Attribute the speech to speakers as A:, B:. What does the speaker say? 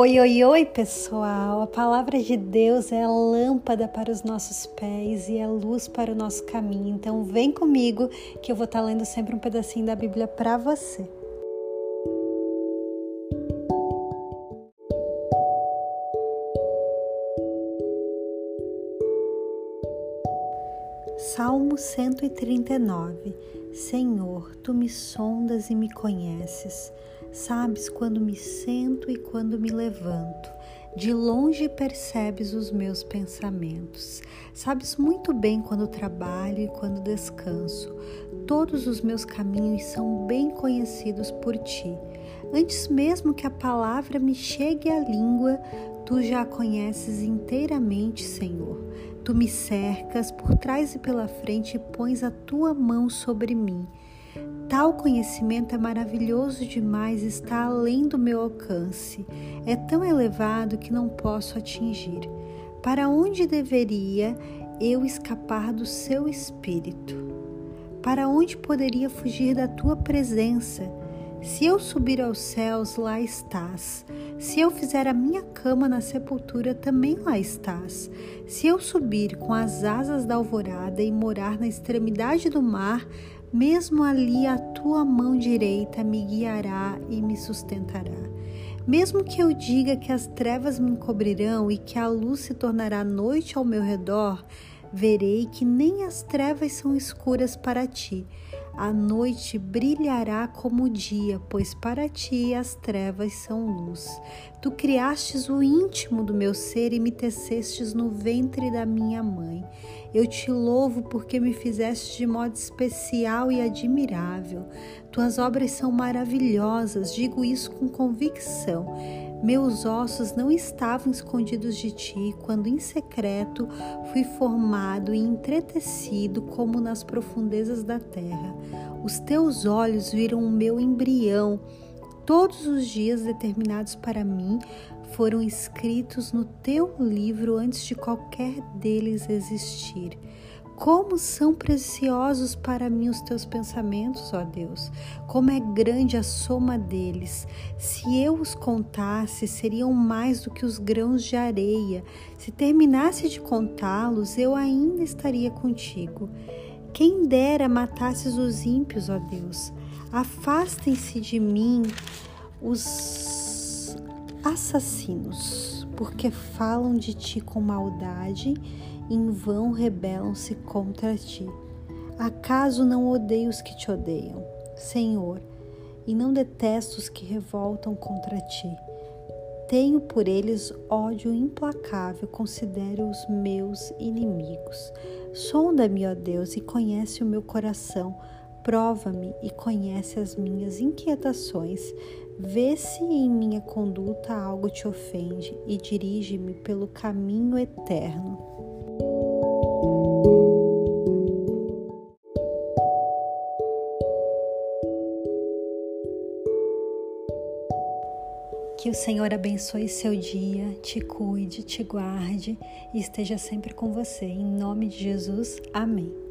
A: Oi, oi, oi, pessoal! A palavra de Deus é a lâmpada para os nossos pés e é luz para o nosso caminho. Então, vem comigo que eu vou estar lendo sempre um pedacinho da Bíblia para você. Salmo 139 Senhor, tu me sondas e me conheces. Sabes quando me sento e quando me levanto. De longe percebes os meus pensamentos. Sabes muito bem quando trabalho e quando descanso. Todos os meus caminhos são bem conhecidos por ti. Antes mesmo que a palavra me chegue à língua, tu já a conheces inteiramente, Senhor. Tu me cercas por trás e pela frente e pões a tua mão sobre mim. Tal conhecimento é maravilhoso demais, está além do meu alcance. É tão elevado que não posso atingir. Para onde deveria eu escapar do seu espírito? Para onde poderia fugir da tua presença? Se eu subir aos céus, lá estás. Se eu fizer a minha cama na sepultura, também lá estás. Se eu subir com as asas da alvorada e morar na extremidade do mar, mesmo ali a tua mão direita me guiará e me sustentará. Mesmo que eu diga que as trevas me encobrirão e que a luz se tornará noite ao meu redor, verei que nem as trevas são escuras para ti. A noite brilhará como o dia, pois para ti as trevas são luz. Tu criastes o íntimo do meu ser e me tecestes no ventre da minha mãe. Eu te louvo porque me fizeste de modo especial e admirável. Tuas obras são maravilhosas, digo isso com convicção. Meus ossos não estavam escondidos de ti quando em secreto fui formado e entretecido como nas profundezas da terra. Os teus olhos viram o meu embrião. Todos os dias determinados para mim foram escritos no teu livro antes de qualquer deles existir. Como são preciosos para mim os teus pensamentos, ó Deus! Como é grande a soma deles! Se eu os contasse, seriam mais do que os grãos de areia. Se terminasse de contá-los, eu ainda estaria contigo. Quem dera matasses os ímpios, ó Deus! Afastem-se de mim os assassinos, porque falam de ti com maldade em vão rebelam-se contra ti. Acaso não odeio os que te odeiam, Senhor, e não detesto os que revoltam contra ti? Tenho por eles ódio implacável, considero os meus inimigos. Sonda-me, ó Deus, e conhece o meu coração. Prova-me e conhece as minhas inquietações. Vê se em minha conduta algo te ofende e dirige-me pelo caminho eterno. Que o Senhor abençoe seu dia, te cuide, te guarde e esteja sempre com você. Em nome de Jesus, amém.